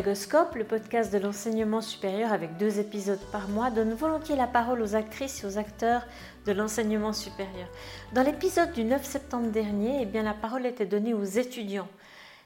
Pédagoscope, le podcast de l'enseignement supérieur avec deux épisodes par mois, donne volontiers la parole aux actrices et aux acteurs de l'enseignement supérieur. Dans l'épisode du 9 septembre dernier, eh bien, la parole était donnée aux étudiants.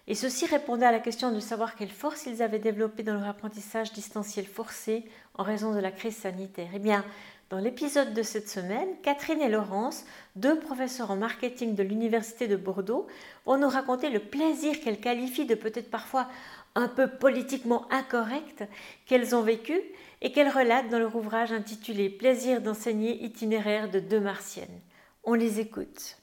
Et ceux-ci répondaient à la question de savoir quelles forces ils avaient développées dans leur apprentissage distanciel forcé en raison de la crise sanitaire. Eh bien, dans l'épisode de cette semaine, Catherine et Laurence, deux professeurs en marketing de l'Université de Bordeaux, vont nous raconter le plaisir qu'elles qualifient de peut-être parfois un peu politiquement incorrect qu'elles ont vécu et qu'elles relatent dans leur ouvrage intitulé Plaisir d'enseigner itinéraire de deux martiennes. On les écoute.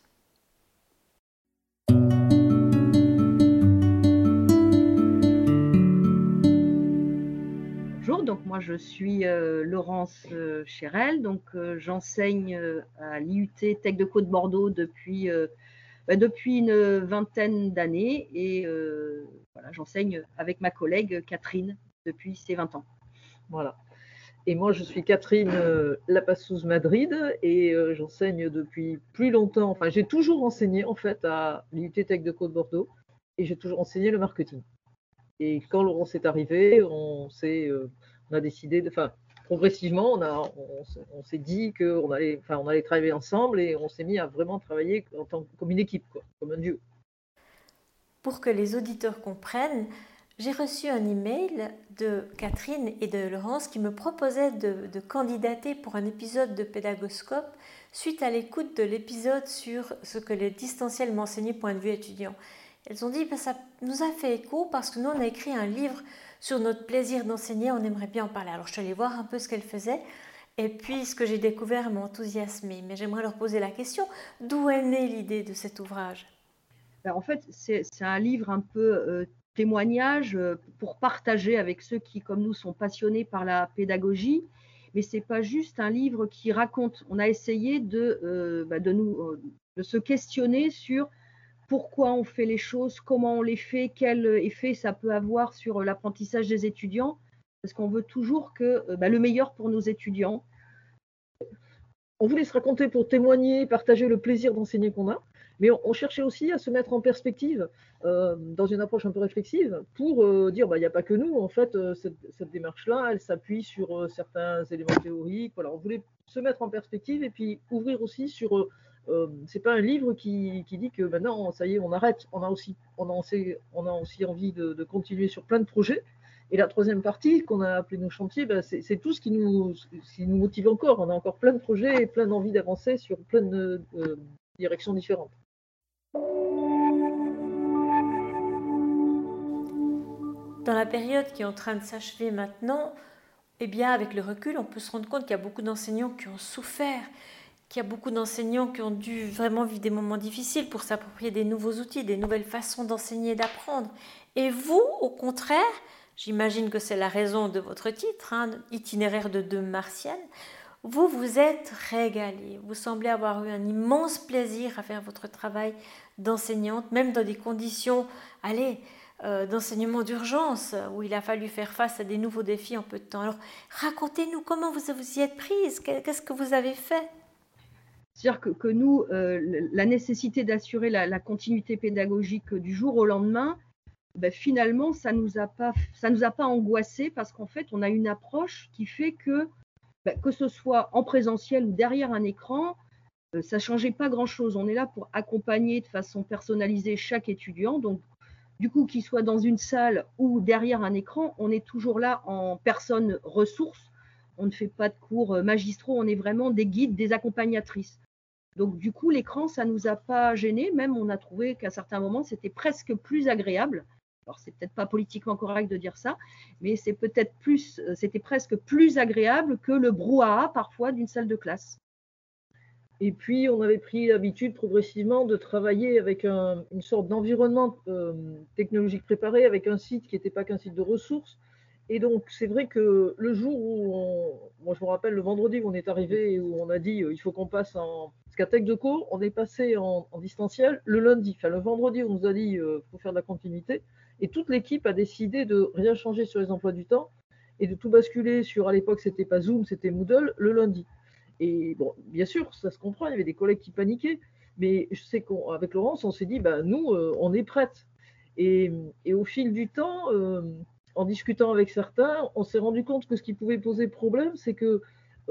Bonjour, donc moi je suis euh, Laurence euh, Chérel, donc euh, j'enseigne à l'IUT Tech de Côte Bordeaux depuis depuis une vingtaine d'années et euh, voilà, j'enseigne avec ma collègue Catherine depuis ses 20 ans. Voilà. Et moi, je suis Catherine euh, Lapassouz Madrid et euh, j'enseigne depuis plus longtemps. Enfin, j'ai toujours enseigné en fait à l'IUT Tech de Côte Bordeaux et j'ai toujours enseigné le marketing. Et quand Laurence est arrivé, on, on a décidé de. Enfin, progressivement, on, s'est dit qu'on allait, enfin, on allait travailler ensemble et on s'est mis à vraiment travailler en tant, comme une équipe, comme un dieu. Pour que les auditeurs comprennent, j'ai reçu un email de Catherine et de Laurence qui me proposaient de, candidater pour un épisode de Pédagoscope suite à l'écoute de l'épisode sur ce que les distanciels m'enseignaient point de vue étudiant. Elles ont dit ben, ça nous a fait écho parce que nous on a écrit un livre sur notre plaisir d'enseigner, on aimerait bien en parler. Alors je suis allée voir un peu ce qu'elle faisait. Et puis ce que j'ai découvert m'a enthousiasmé. Mais j'aimerais leur poser la question, d'où est née l'idée de cet ouvrage? Ben, En fait, c'est un livre un peu euh, témoignage euh, pour partager avec ceux qui, comme nous, sont passionnés par la pédagogie. Mais ce n'est pas juste un livre qui raconte. On a essayé de, euh, ben, de, se questionner sur pourquoi on fait les choses, comment on les fait, quel effet ça peut avoir sur l'apprentissage des étudiants, parce qu'on veut toujours que bah, le meilleur pour nos étudiants. On voulait se raconter pour témoigner, partager le plaisir d'enseigner qu'on a, mais on, cherchait aussi à se mettre en perspective euh, dans une approche un peu réflexive pour euh, dire bah, il n'y a pas que nous, en fait, cette, démarche-là, elle s'appuie sur certains éléments théoriques. Voilà, on voulait se mettre en perspective et puis ouvrir aussi sur euh, c'est pas un livre qui, dit que maintenant, ça y est, on arrête. On a aussi, on a aussi, on a aussi envie de, continuer sur plein de projets. Et la troisième partie, qu'on a appelé nos chantiers, ben, c'est tout ce qui nous, nous motive encore. On a encore plein de projets et plein d'envie d'avancer sur plein de Dans la période qui est en train de s'achever maintenant, eh bien, avec le recul, on peut se rendre compte qu'il y a beaucoup d'enseignants qui ont souffert qu'il y a beaucoup d'enseignants qui ont dû vraiment vivre des moments difficiles pour s'approprier des nouveaux outils, des nouvelles façons d'enseigner et d'apprendre. Et vous, au contraire, j'imagine que c'est la raison de votre titre, hein, itinéraire de deux martiennes, vous vous êtes régalé. Vous semblez avoir eu un immense plaisir à faire votre travail d'enseignante, même dans des conditions, allez, euh, d'enseignement d'urgence, où il a fallu faire face à des nouveaux défis en peu de temps. Alors, racontez-nous comment vous vous y êtes prise, qu'est-ce que vous avez fait? C'est-à-dire que, nous, euh, la nécessité d'assurer la, continuité pédagogique du jour au lendemain, ben, finalement, ça ne nous, a pas, nous a pas angoissé parce qu'en fait, on a une approche qui fait que, ben, que ce soit en présentiel ou derrière un écran, euh, ça ne changeait pas grand-chose. On est là pour accompagner de façon personnalisée chaque étudiant. Donc, du coup, qu'il soit dans une salle ou derrière un écran, on est toujours là en personne ressource on ne fait pas de cours euh, magistraux, on est vraiment des guides, des accompagnatrices. Donc du coup, l'écran, ça ne nous a pas gêné, même on a trouvé qu'à certains moments, c'était presque plus agréable. Alors c'est peut-être pas politiquement correct de dire ça, mais euh, c'était presque plus agréable que le brouhaha parfois d'une salle de classe. Et puis, on avait pris l'habitude progressivement de travailler avec une sorte d'environnement euh, technologique préparé, avec un site qui n'était pas qu'un site de ressources, et donc, c'est vrai que le jour où, moi je me rappelle le vendredi où on est arrivé et où on a dit euh, il faut qu'on passe en. Parce de cours, on est passé en, distanciel le lundi. Enfin, le vendredi, on nous a dit il euh, faut faire de la continuité. Et toute l'équipe a décidé de rien changer sur les emplois du temps et de tout basculer sur, à l'époque, c'était pas Zoom, c'était Moodle, le lundi. Et bon, bien sûr, ça se comprend, il y avait des collègues qui paniquaient. Mais je sais qu'avec Laurence, on s'est dit, bah, nous, euh, on est prête. Et, et, au fil du temps, en discutant avec certains, on s'est rendu compte que ce qui pouvait poser problème, c'est que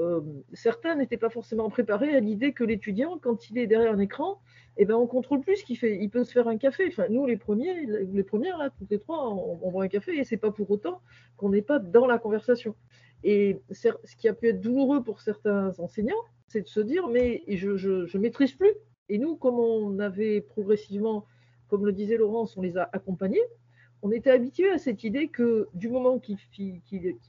euh, certains n'étaient pas forcément préparés à l'idée que l'étudiant, quand il est derrière un écran, eh ben, on contrôle plus ce qu'il fait. Il peut se faire un café. Nous, les premiers, les premières, là, toutes les trois, on, on boit un café et c'est pas pour autant qu'on n'est pas dans la conversation. Et ce qui a pu être douloureux pour certains enseignants, c'est de se dire, mais je, je, maîtrise plus. Et nous, comme on avait progressivement, comme le disait Laurence, on les a accompagnés, on était habitué à cette idée que du moment qu'il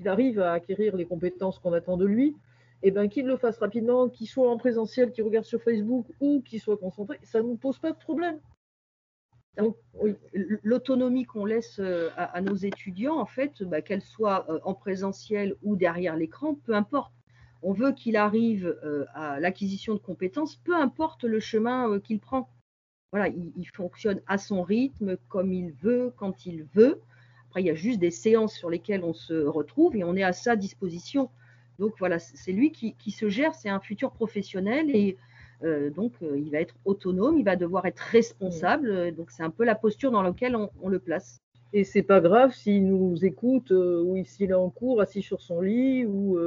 arrive à acquérir les compétences qu'on attend de lui, eh ben, qu'il le fasse rapidement, qu'il soit en présentiel, qu'il regarde sur Facebook ou qu'il soit concentré, ça ne nous pose pas de problème. L'autonomie qu'on laisse euh, à, nos étudiants, en fait, bah, qu'elle soit euh, en présentiel ou derrière l'écran, peu importe. On veut qu'il arrive euh, à l'acquisition de compétences, peu importe le chemin qu'il prend. Voilà, il, il, fonctionne à son rythme, comme il veut, quand il veut. Après, il y a juste des séances sur lesquelles on se retrouve et on est à sa disposition. Donc voilà, c'est lui qui, se gère, c'est un futur professionnel et euh, donc euh, il va être autonome, il va devoir être responsable. Euh, donc c'est un peu la posture dans laquelle on, le place. Et c'est pas grave s'il nous écoute ou s'il est en cours, assis sur son lit ou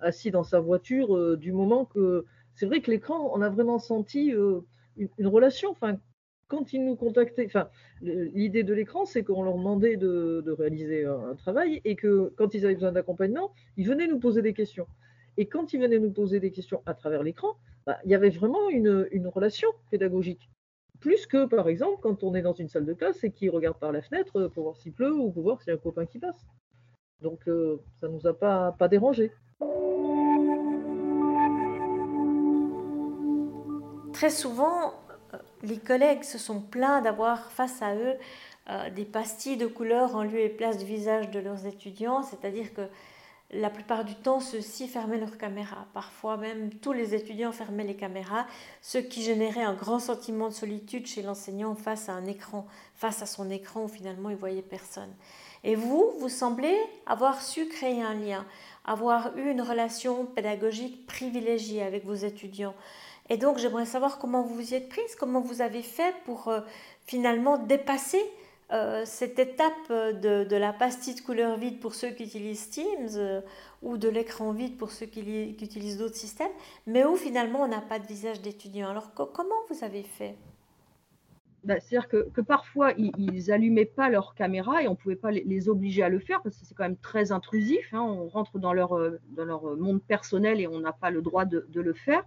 assis dans sa voiture, du moment que c'est vrai que l'écran, on a vraiment senti une, une, relation. Enfin, quand ils nous contactaient, enfin, l'idée de l'écran, c'est qu'on leur demandait de, réaliser un, travail et que quand ils avaient besoin d'accompagnement, ils venaient nous poser des questions. Et quand ils venaient nous poser des questions à travers l'écran, bah, il y avait vraiment une, relation pédagogique. Plus que, par exemple, quand on est dans une salle de classe et qu'ils regardent par la fenêtre pour voir s'il pleut ou pour voir s'il y a un copain qui passe. Donc, euh, ça ne nous a pas, pas dérangé. Très souvent, les collègues se sont plaints d'avoir face à eux euh, des pastilles de couleur en lieu et place du visage de leurs étudiants, c'est-à-dire que la plupart du temps, ceux-ci fermaient leurs caméras. Parfois même, tous les étudiants fermaient les caméras, ce qui générait un grand sentiment de solitude chez l'enseignant face à un écran, face à son écran où finalement il voyait personne. Et vous, vous semblez avoir su créer un lien, avoir eu une relation pédagogique privilégiée avec vos étudiants. Et donc, j'aimerais savoir comment vous vous y êtes prise, comment vous avez fait pour euh, finalement dépasser euh, cette étape de, de, la pastille de couleur vide pour ceux qui utilisent Teams euh, ou de l'écran vide pour ceux qui, utilisent d'autres systèmes, mais où finalement on n'a pas de visage d'étudiant. Alors, comment vous avez fait? Bah, c'est-à-dire que, parfois, ils n'allumaient pas leur caméra et on ne pouvait pas les, obliger à le faire parce que c'est quand même très intrusif. Hein. on rentre dans leur, dans leur monde personnel et on n'a pas le droit de, le faire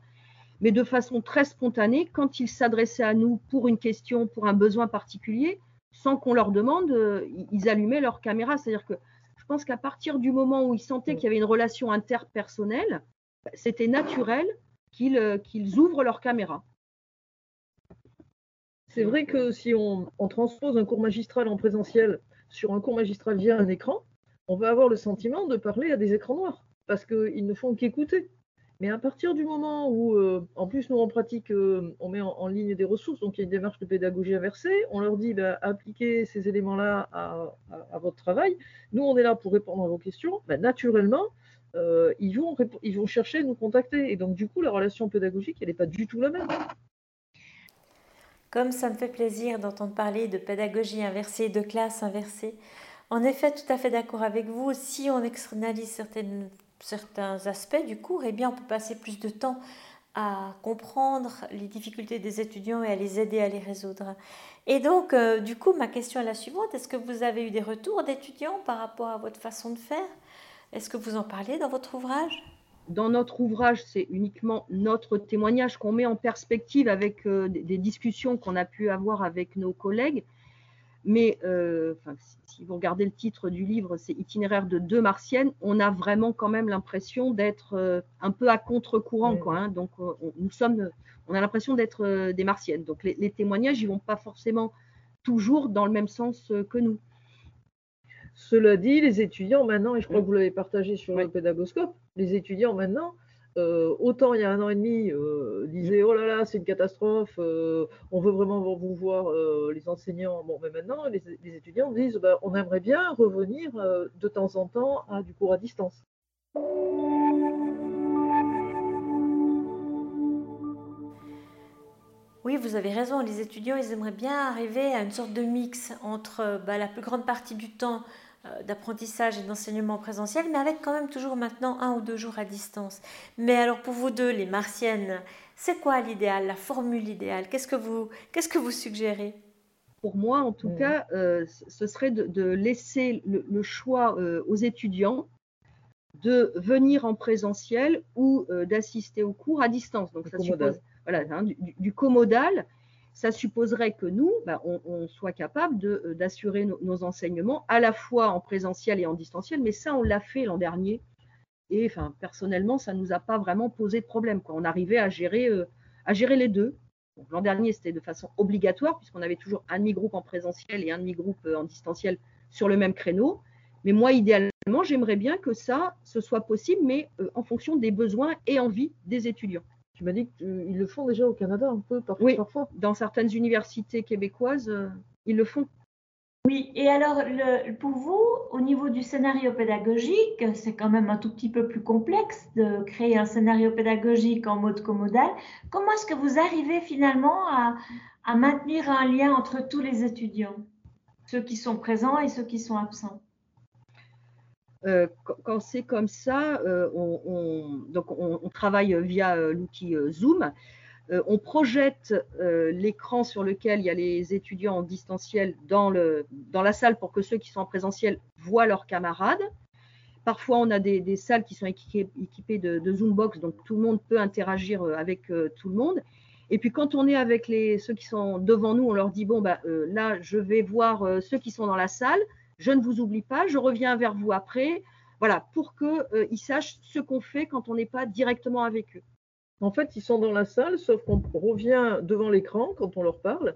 mais de façon très spontanée, quand ils s'adressaient à nous pour une question, pour un besoin particulier, sans qu'on leur demande, euh, ils allumaient leur caméra. C'est-à-dire que je pense qu'à partir du moment où ils sentaient qu'il y avait une relation interpersonnelle, c'était naturel qu'ils euh, ouvrent leur caméra. C'est vrai que si on, on, transpose un cours magistral en présentiel sur un cours magistral via un écran, on va avoir le sentiment de parler à des écrans noirs, parce qu'ils ne font qu'écouter. Mais à partir du moment où, euh, en plus, nous, en pratique, euh, on met en, ligne des ressources, donc il y a une démarche de pédagogie inversée, on leur dit, bah, appliquez ces éléments-là à, votre travail. Nous, on est là pour répondre à vos questions. Bah, naturellement, euh, ils, vont, ils vont chercher à nous contacter. Et donc, du coup, la relation pédagogique, elle n'est pas du tout la même. Comme ça me fait plaisir d'entendre parler de pédagogie inversée, de classe inversée, en effet, tout à fait d'accord avec vous. Si on externalise certaines certains aspects du cours, eh bien, on peut passer plus de temps à comprendre les difficultés des étudiants et à les aider à les résoudre. Et donc, euh, du coup, ma question est la suivante. Est-ce que vous avez eu des retours d'étudiants par rapport à votre façon de faire? Est-ce que vous en parlez dans votre ouvrage? Dans notre ouvrage, c'est uniquement notre témoignage qu'on met en perspective avec euh, des discussions qu'on a pu avoir avec nos collègues. Mais euh, si vous regardez le titre du livre, c'est Itinéraire de deux martiennes, on a vraiment quand même l'impression d'être euh, un peu à contre-courant. Hein. Donc, on, nous sommes, on a l'impression d'être euh, des martiennes. Donc, les, témoignages, ils vont pas forcément toujours dans le même sens que nous. Cela dit, les étudiants maintenant, et je crois que vous l'avez partagé sur le pédagoscope, les étudiants maintenant euh, autant il y a un an et demi, euh, disaient oh là là, c'est une catastrophe, euh, on veut vraiment vous voir les enseignants. Bon, mais maintenant, les, étudiants disent bah, on aimerait bien revenir de temps en temps à du cours à distance. Oui, vous avez raison. Les étudiants, ils aimeraient bien arriver à une sorte de mix entre bah, la plus grande partie du temps d'apprentissage et d'enseignement présentiel, mais avec quand même toujours maintenant un ou deux jours à distance. Mais alors pour vous deux, les martiennes, c'est quoi l'idéal, la formule idéale? Qu'est-ce que vous, qu'est-ce que vous suggérez? Pour moi, en tout cas, euh, ce serait de, laisser le, choix euh, aux étudiants de venir en présentiel ou d'assister au cours à distance. Donc, ça suppose voilà, hein, du, du, commodal ça supposerait que nous, bah, on, soit capable euh, d'assurer nos, enseignements à la fois en présentiel et en distanciel, mais ça, on l'a fait l'an dernier. Et enfin, personnellement, ça ne nous a pas vraiment posé de problème. On arrivait à gérer, euh, les deux. L'an dernier, c'était de façon obligatoire, puisqu'on avait toujours un demi-groupe en présentiel et un demi-groupe euh, en distanciel sur le même créneau. Mais moi, idéalement, j'aimerais bien que ça, ce soit possible, mais en fonction des besoins et envies des étudiants. Tu m'as dit qu'ils le font déjà au Canada un peu parfois. Oui, dans certaines universités québécoises, euh, ils le font. Oui, et alors pour vous, au niveau du scénario pédagogique, c'est quand même un tout petit peu plus complexe de créer un scénario pédagogique en mode commodal. Comment est-ce que vous arrivez finalement à maintenir un lien entre tous les étudiants, ceux qui sont présents et ceux qui sont absents? Euh, quand c'est comme ça, euh, on, donc on, travaille via euh, l'outil Zoom. on projette l'écran sur lequel il y a les étudiants en distanciel dans, la salle pour que ceux qui sont en présentiel voient leurs camarades. Parfois, on a des, salles qui sont équipées, de, Zoombox, donc tout le monde peut interagir avec tout le monde. Et puis quand on est avec ceux qui sont devant nous, on leur dit, bon, bah, là, je vais voir ceux qui sont dans la salle je ne vous oublie pas, je reviens vers vous après, voilà, pour qu'ils euh, sachent ce qu'on fait quand on n'est pas directement avec eux. En fait, ils sont dans la salle, sauf qu'on revient devant l'écran quand on leur parle,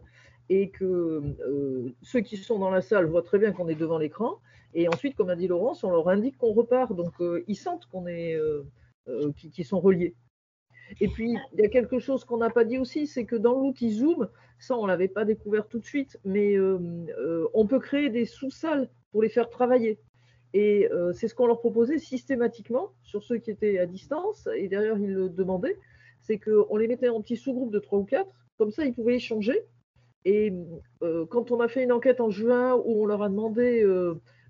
et que euh, ceux qui sont dans la salle voient très bien qu'on est devant l'écran, et ensuite, comme a dit Laurence, on leur indique qu'on repart, donc euh, ils sentent qu'on est, qu'ils sont reliés. Et puis, il y a quelque chose qu'on n'a pas dit aussi, c'est que dans l'outil Zoom, ça, on ne l'avait pas découvert tout de suite, mais euh, euh, on peut créer des sous-salles pour les faire travailler. Et euh, c'est ce qu'on leur proposait systématiquement sur ceux qui étaient à distance, et d'ailleurs, ils le demandaient, c'est qu'on les mettait en petits sous-groupes de 3 ou 4, comme ça, ils pouvaient échanger. Et quand on a fait une enquête en juin où on leur a demandé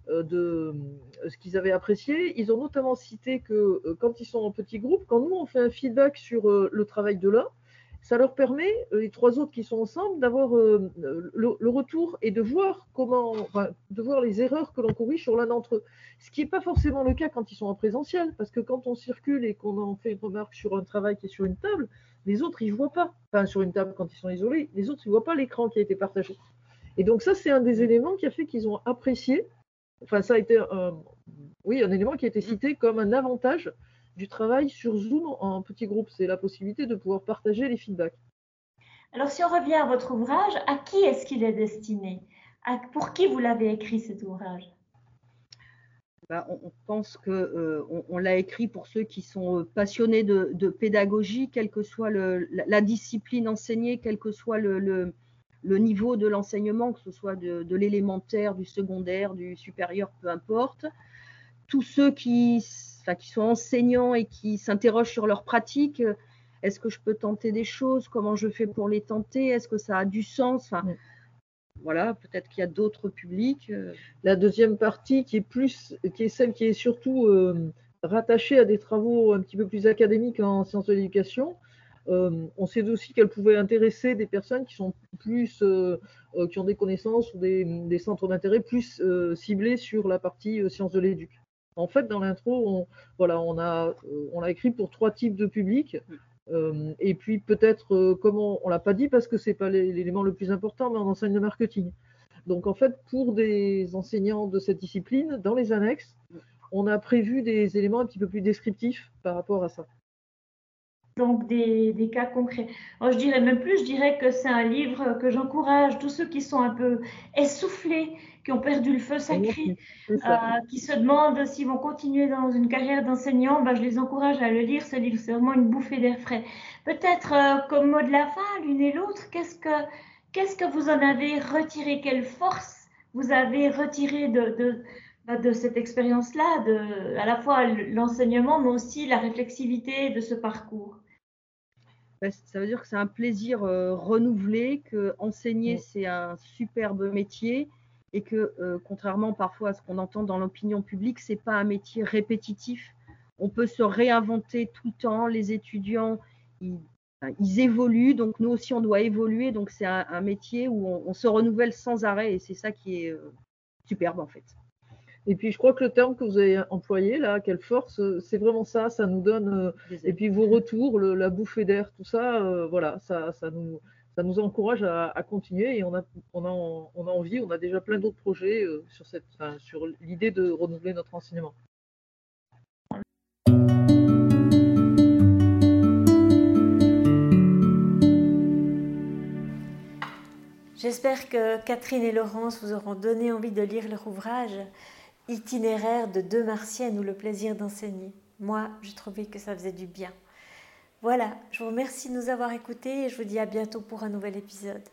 de euh, ce qu'ils avaient apprécié. Ils ont notamment cité que euh, quand ils sont en petits groupes, quand nous on fait un feedback sur le travail de l'un, ça leur permet, les trois autres qui sont ensemble, d'avoir le, retour et de voir comment, de voir les erreurs que l'on corrige sur l'un d'entre eux. Ce qui n'est pas forcément le cas quand ils sont en présentiel, parce que quand on circule et qu'on en fait une remarque sur un travail qui est sur une table, les autres, ils voient pas. Enfin, sur une table quand ils sont isolés, les autres, ils voient pas l'écran qui a été partagé. Et donc ça, c'est un des éléments qui a fait qu'ils ont apprécié enfin, ça a été un, oui, un élément qui a été mm. cité comme un avantage du travail sur Zoom en petit groupe. C'est la possibilité de pouvoir partager les feedbacks. Alors, si on revient à votre ouvrage, à qui est-ce qu'il est destiné? Pour qui vous l'avez écrit cet ouvrage? Bah, on, pense que euh, on, l'a écrit pour ceux qui sont euh, passionnés de, pédagogie, quelle que soit la, discipline enseignée, quel que soit le, le niveau de l'enseignement, que ce soit de, l'élémentaire, du secondaire, du supérieur, peu importe. Tous ceux qui, qui sont enseignants et qui s'interrogent sur leur pratique, est-ce que je peux tenter des choses? Comment je fais pour les tenter? Est-ce que ça a du sens? Enfin, Voilà, peut-être qu'il y a d'autres publics. Euh. La deuxième partie, qui est plus, qui est celle qui est surtout euh, rattachée à des travaux un petit peu plus académiques en sciences de l'éducation, euh, on sait aussi qu'elle pouvait intéresser des personnes qui sont plus, euh, euh, qui ont des connaissances ou des, centres d'intérêt plus ciblés sur la partie sciences de l'éduc. En fait, dans l'intro, on, voilà, on a, on l'a écrit pour trois types de publics. et puis peut-être, comme on, ne l'a pas dit parce que c'est pas l'élément le plus important, mais on enseigne le marketing. Donc en fait, pour des enseignants de cette discipline, dans les annexes, on a prévu des éléments un petit peu plus descriptifs par rapport à ça donc des, cas concrets. je dirais même plus, je dirais que c'est un livre que j'encourage tous ceux qui sont un peu essoufflés, qui ont perdu le feu sacré, euh, qui se demandent s'ils vont continuer dans une carrière d'enseignant, ben, je les encourage à le lire. Ce livre, c'est vraiment une bouffée d'air frais. Peut-être euh, comme mot de la fin, l'une et l'autre, qu'est-ce que, qu'est-ce que vous en avez retiré? Quelle force vous avez retiré de, de ben, de cette expérience-là, à la fois l'enseignement, mais aussi la réflexivité de ce parcours? Ça veut dire que c'est un plaisir euh, renouvelé, que enseigner, c'est un superbe métier et que euh, contrairement parfois à ce qu'on entend dans l'opinion publique, c'est pas un métier répétitif. On peut se réinventer tout le temps. Les étudiants, ils, évoluent, donc nous aussi on doit évoluer. Donc c'est un, métier où on, se renouvelle sans arrêt et c'est ça qui est euh, superbe en fait. Et puis je crois que le terme que vous avez employé là, quelle force, c'est vraiment ça. Ça nous donne. Euh, et puis vos retours, la bouffée d'air, tout ça, voilà, ça, ça nous ça nous encourage à, continuer et on a, on, a, on a, envie, on a déjà plein d'autres projets euh, sur, cette, sur l'idée de renouveler notre enseignement. J'espère que Catherine et Laurence vous auront donné envie de lire leur ouvrage Itinéraire de deux martiennes ou le plaisir d'enseigner. Moi, j'ai trouvé que ça faisait du bien. Voilà, je vous remercie de nous avoir écoutés et je vous dis à bientôt pour un nouvel épisode.